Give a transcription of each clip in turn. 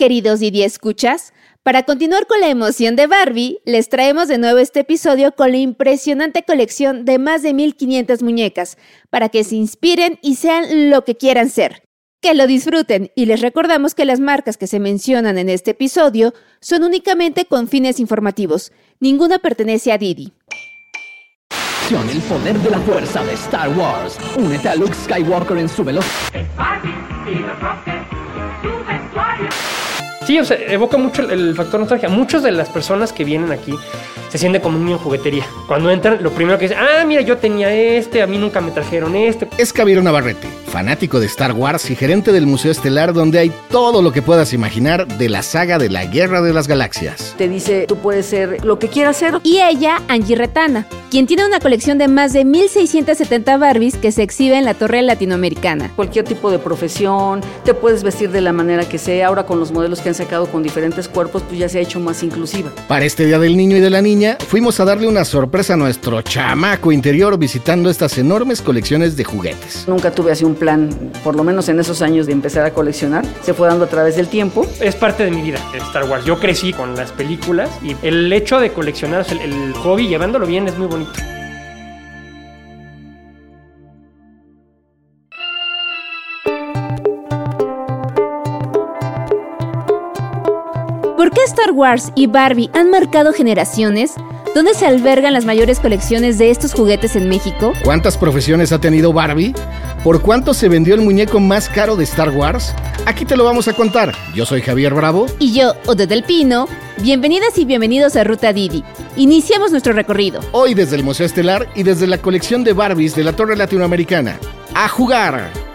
queridos Didi escuchas. Para continuar con la emoción de Barbie, les traemos de nuevo este episodio con la impresionante colección de más de 1500 muñecas, para que se inspiren y sean lo que quieran ser. Que lo disfruten y les recordamos que las marcas que se mencionan en este episodio son únicamente con fines informativos. Ninguna pertenece a Didi. El poder de la fuerza de Star Wars. Únete a Luke Skywalker en su velocidad. Sí, o sea, evoca mucho el, factor nostalgia. Muchas de las personas que vienen aquí se sienten como un niño en juguetería. Cuando entran, lo primero que dicen, ah, mira, yo tenía este, a mí nunca me trajeron este. Es Cabiro Navarrete, fanático de Star Wars y gerente del Museo Estelar, donde hay todo lo que puedas imaginar de la saga de la Guerra de las Galaxias. Te dice, tú puedes ser lo que quieras ser. Y ella, Angie Retana, quien tiene una colección de más de 1670 Barbies que se exhibe en la Torre Latinoamericana. Cualquier tipo de profesión, te puedes vestir de la manera que sea. Ahora con los modelos que han sacado con diferentes cuerpos, pues ya se ha hecho más inclusiva. Para este Día del Niño y de la Niña, fuimos a darle una sorpresa a nuestro chamaco interior visitando estas enormes colecciones de juguetes. Nunca tuve así un plan, por lo menos en esos años de empezar a coleccionar. Se fue dando a través del tiempo. Es parte de mi vida, Star Wars. Yo crecí con las películas y el hecho de coleccionar, el, el hobby, llevándolo bien, es muy bonito. ¿Por qué Star Wars y Barbie han marcado generaciones? ¿Dónde se albergan las mayores colecciones de estos juguetes en México? ¿Cuántas profesiones ha tenido Barbie? ¿Por cuánto se vendió el muñeco más caro de Star Wars? Aquí te lo vamos a contar. Yo soy Javier Bravo. Y yo, Ode del Pino. Bienvenidas y bienvenidos a Ruta Didi. Iniciamos nuestro recorrido. Hoy desde el Museo Estelar y desde la colección de Barbies de la Torre Latinoamericana. ¡A jugar!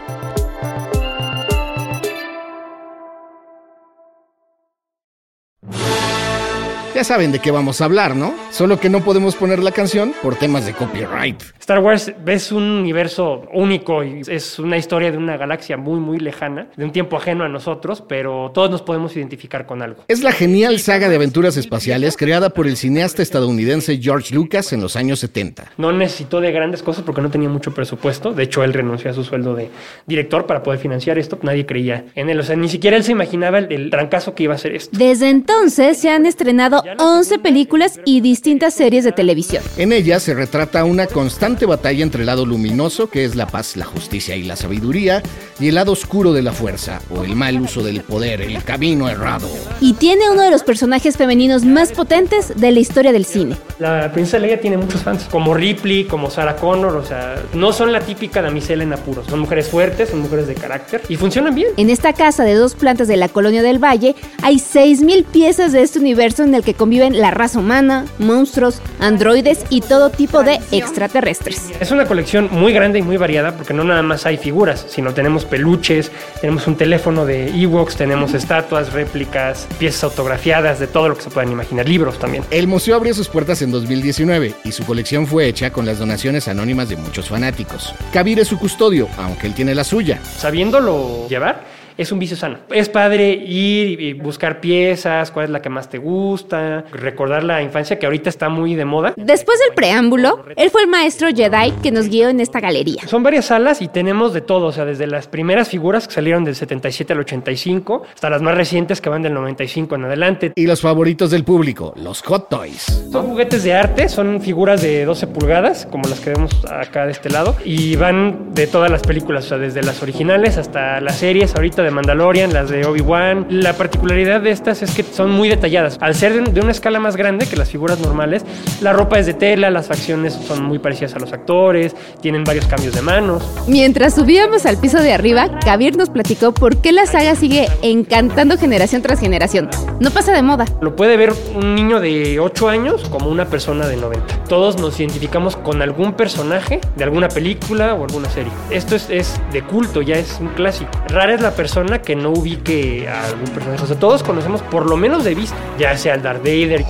Ya saben de qué vamos a hablar, ¿no? Solo que no podemos poner la canción por temas de copyright. Star Wars es un universo único y es una historia de una galaxia muy, muy lejana, de un tiempo ajeno a nosotros, pero todos nos podemos identificar con algo. Es la genial saga de aventuras espaciales creada por el cineasta estadounidense George Lucas en los años 70. No necesitó de grandes cosas porque no tenía mucho presupuesto. De hecho, él renunció a su sueldo de director para poder financiar esto. Nadie creía en él. O sea, ni siquiera él se imaginaba el, el trancazo que iba a ser esto. Desde entonces se han estrenado 11 películas y distintas series de televisión. En ella se retrata una constante batalla entre el lado luminoso, que es la paz, la justicia y la sabiduría, y el lado oscuro de la fuerza, o el mal uso del poder, el camino errado. Y tiene uno de los personajes femeninos más potentes de la historia del cine. La princesa Leia tiene muchos fans, como Ripley, como Sarah Connor, o sea, no son la típica damisela en apuros, son mujeres fuertes, son mujeres de carácter y funcionan bien. En esta casa de dos plantas de la colonia del Valle hay 6.000 piezas de este universo en el que conviven la raza humana, monstruos, androides y todo tipo de extraterrestres. Es una colección muy grande y muy variada porque no nada más hay figuras, sino tenemos peluches, tenemos un teléfono de Ewoks, tenemos estatuas, réplicas, piezas autografiadas, de todo lo que se puedan imaginar, libros también. El museo abrió sus puertas en 2019 y su colección fue hecha con las donaciones anónimas de muchos fanáticos. Kabir es su custodio, aunque él tiene la suya. Sabiéndolo llevar, es un vicio sano. Es padre ir y buscar piezas, cuál es la que más te gusta, recordar la infancia que ahorita está muy de moda. Después del preámbulo, él fue el maestro Jedi que nos guió en esta galería. Son varias salas y tenemos de todo, o sea, desde las primeras figuras que salieron del 77 al 85 hasta las más recientes que van del 95 en adelante. Y los favoritos del público, los Hot Toys. Son juguetes de arte, son figuras de 12 pulgadas, como las que vemos acá de este lado, y van de todas las películas, o sea, desde las originales hasta las series ahorita de Mandalorian, las de Obi-Wan. La particularidad de estas es que son muy detalladas. Al ser de, una escala más grande que las figuras normales, la ropa es de tela, las facciones son muy parecidas a los actores, tienen varios cambios de manos. Mientras subíamos al piso de arriba, Kabir nos platicó por qué la saga sigue encantando generación tras generación. No pasa de moda. Lo puede ver un niño de 8 años como una persona de 90. Todos nos identificamos con algún personaje de alguna película o alguna serie. Esto es, es de culto, ya es un clásico. Rara es la persona que no ubique a algún personaje. O sea, todos conocemos por lo menos de vista, ya sea el Darth Vader,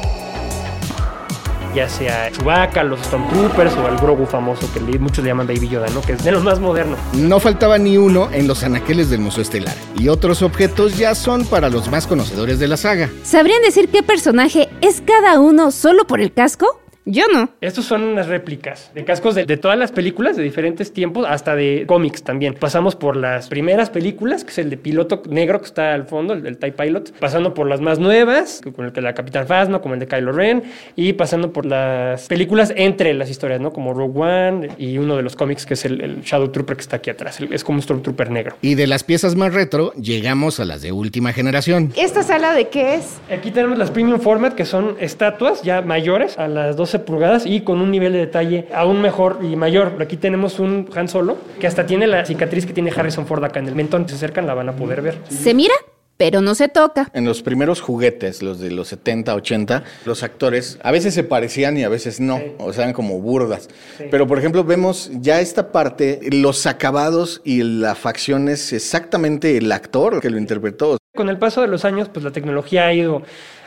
ya sea Chewbacca, los Stormtroopers o el Grogu famoso que muchos le llaman Baby Yoda, ¿no? Que es de los más modernos. No faltaba ni uno en los anaqueles del Museo Estelar. Y otros objetos ya son para los más conocedores de la saga. ¿Sabrían decir qué personaje es cada uno solo por el casco? Yo no. Estos son unas réplicas de cascos de, de todas las películas de diferentes tiempos, hasta de cómics también. Pasamos por las primeras películas, que es el de piloto negro que está al fondo, el del TIE Pilot, pasando por las más nuevas, con el que la Capitán Phasma, como el de Kylo Ren, y pasando por las películas entre las historias, ¿no? Como Rogue One y uno de los cómics que es el, el Shadow Trooper que está aquí atrás. El- es como un Stormtrooper negro. Y de las piezas más retro, llegamos a las de última generación. ¿Esta sala de qué es? Aquí tenemos las Premium Format, que son estatuas ya mayores, a las 12 pulgadas y con un nivel de detalle aún mejor y mayor. Aquí tenemos un Han Solo que hasta tiene la cicatriz que tiene Harrison Ford acá en el mentón. Si se acercan, la van a poder ver. Se mira, pero no se toca. En los primeros juguetes, los de los 70, 80, los actores a veces se parecían y a veces no, o sea, eran como burdas. Pero, por ejemplo, vemos ya esta parte, los acabados y la facción es exactamente el actor que lo interpretó. Con el paso de los años, pues la tecnología ha ido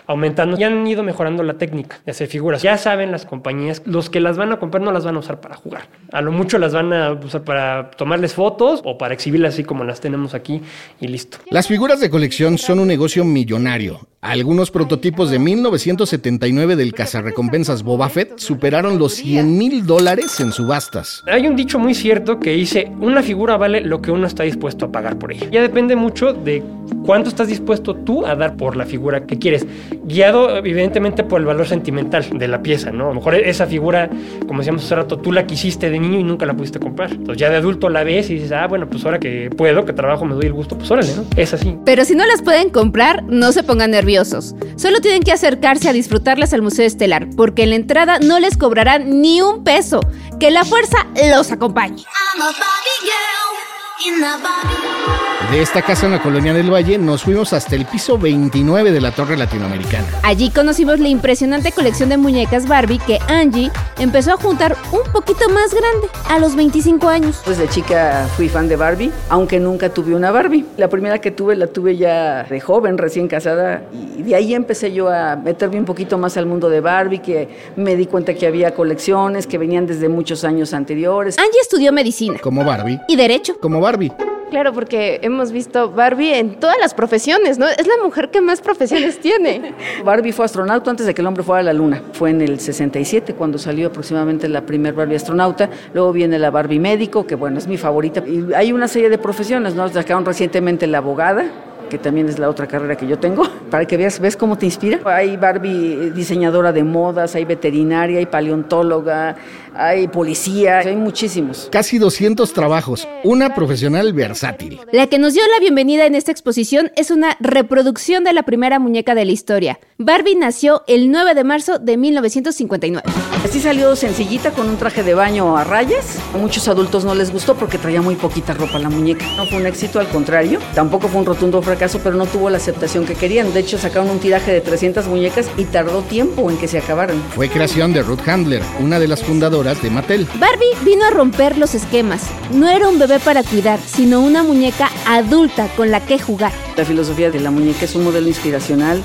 aumentando y han ido mejorando la técnica de hacer figuras. Ya saben las compañías, los que las van a comprar no las van a usar para jugar. A lo mucho las van a usar para tomarles fotos o para exhibirlas así como las tenemos aquí y listo. Las figuras de colección son un negocio millonario. Algunos prototipos de 1979 del cazarrecompensas Boba Fett superaron los 100 mil dólares en subastas. Hay un dicho muy cierto que dice, una figura vale lo que uno está dispuesto a pagar por ella. Ya depende mucho de cuánto estás dispuesto tú a dar por la figura que quieres, guiado evidentemente por el valor sentimental de la pieza, ¿no? A lo mejor esa figura, como decíamos hace rato, tú la quisiste de niño y nunca la pudiste comprar. Entonces ya de adulto la ves y dices, ah, bueno, pues ahora que puedo, que trabajo, me doy el gusto, pues órale, ¿no? Es así. Pero si no las pueden comprar, no se pongan nerviosos. Solo tienen que acercarse a disfrutarlas al Museo Estelar, porque en la entrada no les cobrarán ni un peso. Que la fuerza los acompañe. I'm a Barbie girl in the Barbie. De esta casa en la Colonia del Valle nos fuimos hasta el piso 29 de la Torre Latinoamericana. Allí conocimos la impresionante colección de muñecas Barbie que Angie empezó a juntar un poquito más grande, a los 25 años. Pues de chica fui fan de Barbie, aunque nunca tuve una Barbie. La primera que tuve la tuve ya de joven, recién casada, y de ahí empecé yo a meterme un poquito más al mundo de Barbie, que me di cuenta que había colecciones que venían desde muchos años anteriores. Angie estudió medicina Como Barbie. y derecho. Como Barbie. Claro, porque hemos visto Barbie en todas las profesiones, ¿no? Es la mujer que más profesiones tiene. Barbie fue astronauta antes de que el hombre fuera a la luna. Fue en el 67 cuando salió aproximadamente la primer Barbie astronauta. Luego viene la Barbie médico, que bueno, es mi favorita. Y hay una serie de profesiones, ¿no? Sacaron recientemente la abogada, que también es la otra carrera que yo tengo, para que veas, ¿ves cómo te inspira? Hay Barbie diseñadora de modas, hay veterinaria, hay paleontóloga, hay policía, hay muchísimos. Casi 200 trabajos. Una profesional versátil. La que nos dio la bienvenida en esta exposición es una reproducción de la primera muñeca de la historia. Barbie nació el 9 de marzo de 1959. Así salió sencillita con un traje de baño a rayas. A muchos adultos no les gustó porque traía muy poquita ropa la muñeca. No fue un éxito, al contrario. Tampoco fue un rotundo fracaso, pero no tuvo la aceptación que querían. De hecho, sacaron un tiraje de 300 muñecas y tardó tiempo en que se acabaran. Fue creación de Ruth Handler, una de las fundadoras de Mattel. Barbie vino a romper los esquemas. No era un bebé para cuidar, sino una muñeca adulta con la que jugar. La filosofía de la muñeca es un modelo inspiracional.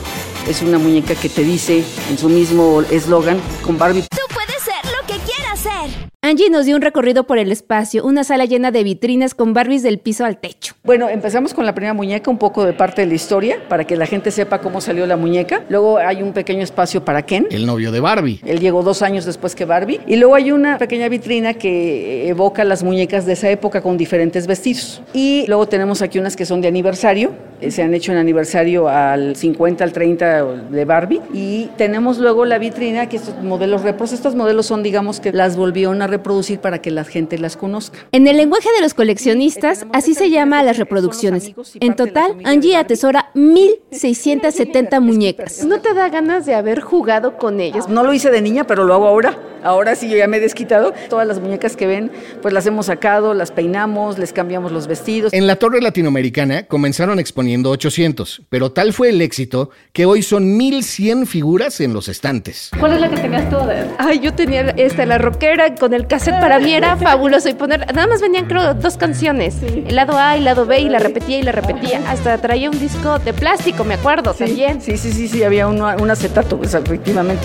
Es una muñeca que te dice en su mismo eslogan, con Barbie Tú puedes ser lo que quieras ser. Angie nos dio un recorrido por el espacio, una sala llena de vitrinas con Barbies del piso al techo. Bueno, empezamos con la primera muñeca, un poco de parte de la historia, para que la gente sepa cómo salió la muñeca. Luego hay un pequeño espacio para Ken. El novio de Barbie. Él llegó dos años después que Barbie. Y luego hay una pequeña vitrina que evoca las muñecas de esa época con diferentes vestidos. Y luego tenemos aquí unas que son de aniversario. eh, Se han hecho en aniversario al 50, al 30 de Barbie. Y tenemos luego la vitrina, que estos modelos repros, estos modelos son, digamos, que las volvieron a reproducir para que la gente las conozca. En el lenguaje de los coleccionistas, así se llama a las reproducciones. En total, Angie atesora 1.670 muñecas. ¿No te da ganas de haber jugado con ellas? No lo hice de niña, pero lo hago ahora. Ahora sí, yo ya me he desquitado. Todas las muñecas que ven, pues las hemos sacado, las peinamos, les cambiamos los vestidos. En la Torre Latinoamericana comenzaron exponiendo 800, pero tal fue el éxito que hoy son 1100 figuras en los estantes. ¿Cuál es la que tenías tú? Ay, yo tenía esta, la rockera con el cassette para mí era fabuloso y poner, nada más venían creo dos canciones, el lado A y el lado B y la repetía y la repetía, hasta traía un disco de plástico, me acuerdo también. Sí, sí, sí, sí, había uno- un acetato, pues, efectivamente.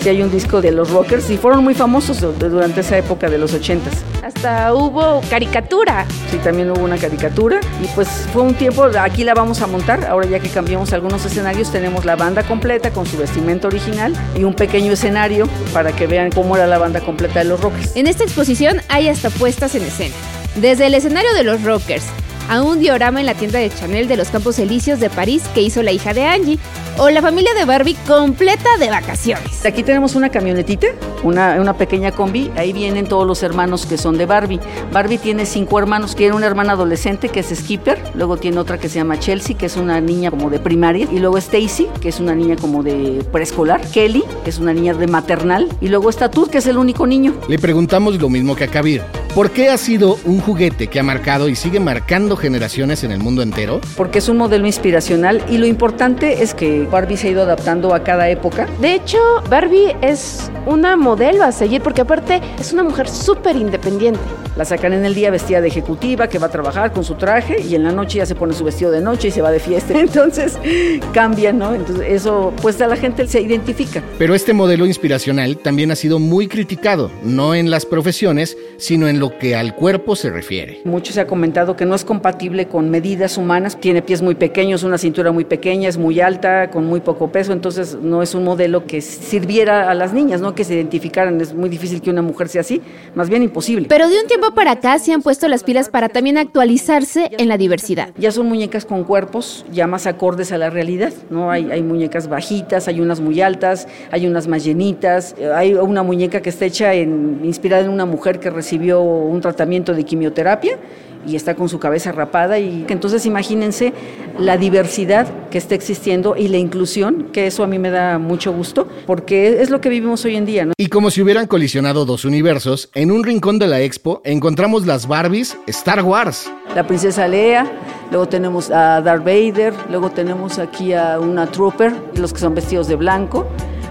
Sí, hay un disco de los rockers y fueron muy famosos du- durante esa época de los ochentas. Hasta hasta hubo caricatura. Sí, también hubo una caricatura y pues fue un tiempo, aquí la vamos a montar, ahora ya que cambiamos algunos escenarios tenemos la banda completa con su vestimenta original y un pequeño escenario para que vean cómo era la banda completa de los Rockers. En esta exposición hay hasta puestas en escena. Desde el escenario de los Rockers, a un diorama en la tienda de Chanel de los Campos Elíseos de París que hizo la hija de Angie, o la familia de Barbie completa de vacaciones. Aquí tenemos una camionetita, una, una pequeña combi, ahí vienen todos los hermanos que son de Barbie. Barbie tiene cinco hermanos, tiene una hermana adolescente que es Skipper, luego tiene otra que se llama Chelsea, que es una niña como de primaria, y luego Stacy, que es una niña como de preescolar, Kelly, que es una niña de maternal, y luego está Tut, que es el único niño. Le preguntamos lo mismo que a Kabir. ¿Por qué ha sido un juguete que ha marcado y sigue marcando generaciones en el mundo entero? Porque es un modelo inspiracional y lo importante es que Barbie se ha ido adaptando a cada época. De hecho, Barbie es una modelo a seguir porque aparte es una mujer súper independiente. La sacan en el día vestida de ejecutiva, que va a trabajar con su traje y en la noche ya se pone su vestido de noche y se va de fiesta. Entonces cambia, ¿no? Entonces eso, pues a la gente se identifica. Pero este modelo inspiracional también ha sido muy criticado, no en las profesiones, sino en lo que al cuerpo se refiere. Mucho se ha comentado que no es compatible con medidas humanas. Tiene pies muy pequeños, una cintura muy pequeña, es muy alta, con muy poco peso, entonces no es un modelo que sirviera a las niñas, ¿no? Que se identificaran. Es muy difícil que una mujer sea así, más bien imposible. Pero de un tiempo para acá se han puesto las pilas para también actualizarse en la diversidad. Ya son muñecas con cuerpos ya más acordes a la realidad, ¿no? Hay, hay muñecas bajitas, hay unas muy altas, hay unas más llenitas, hay una muñeca que está hecha en, inspirada en una mujer que recibió un tratamiento de quimioterapia y está con su cabeza rapada y entonces imagínense la diversidad que está existiendo y la inclusión, que eso a mí me da mucho gusto, porque es lo que vivimos hoy en día, ¿no? Y como si hubieran colisionado dos universos, en un rincón de la expo encontramos las Barbies Star Wars. La princesa Lea, luego tenemos a Darth Vader, luego tenemos aquí a una Trooper, los que son vestidos de blanco.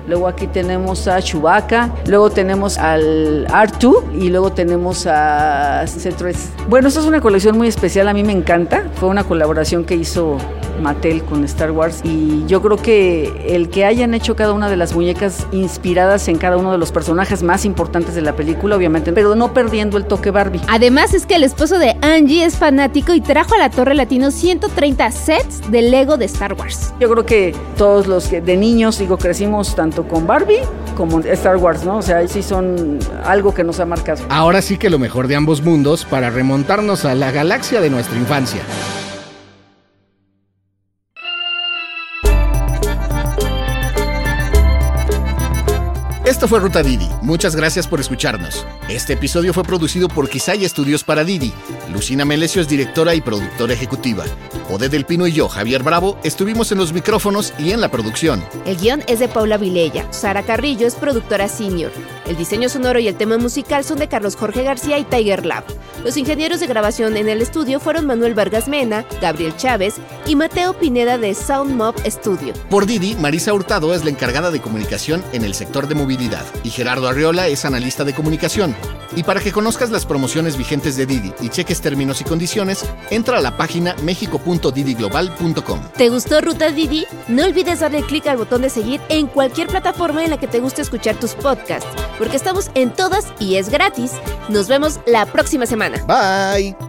Luego aquí tenemos a Chewbacca, luego tenemos al R2 y luego tenemos a C3. Bueno, esta es una colección muy especial, a mí me encanta. Fue una colaboración que hizo Mattel con Star Wars y yo creo que el que hayan hecho cada una de las muñecas inspiradas en cada uno de los personajes más importantes de la película, obviamente, pero no perdiendo el toque Barbie. Además es que el esposo de Angie es fanático y trajo a la Torre Latino 130 sets de Lego de Star Wars. Yo creo que todos los que de niños, digo, crecimos tanto con Barbie como Star Wars, ¿no? O sea, sí son algo que nos ha marcado. Ahora sí que lo mejor de ambos mundos para remontarnos a la galaxia de nuestra infancia. Esto fue Ruta Didi. Muchas gracias por escucharnos. Este episodio fue producido por Quisaya Estudios para Didi. Lucina Melesio es directora y productora ejecutiva. Ode del Pino y yo, Javier Bravo, estuvimos en los micrófonos y en la producción. El guion es de Paula Vilella. Sara Carrillo es productora senior. El diseño sonoro y el tema musical son de Carlos Jorge García y Tiger Lab. Los ingenieros de grabación en el estudio fueron Manuel Vargas Mena, Gabriel Chávez y Mateo Pineda de Sound Mob Studio. Por Didi, Marisa Hurtado es la encargada de comunicación en el sector de movilidad y Gerardo Arriola es analista de comunicación. Y para que conozcas las promociones vigentes de Didi y cheques términos y condiciones, entra a la página ¿Te gustó Ruta Didi? No olvides darle clic al botón de seguir en cualquier plataforma en la que te guste escuchar tus podcasts, porque estamos en todas y es gratis. Nos vemos la próxima semana. Bye.